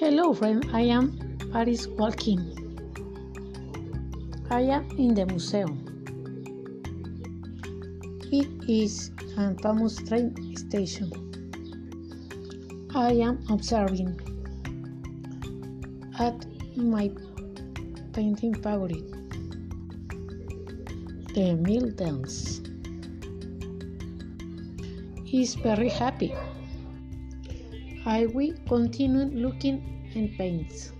Hello, friend. I am Paris walking. I am in the museum. It is a famous train station. I am observing at my painting favorite, the dance. Is very happy. I will continue looking and paints.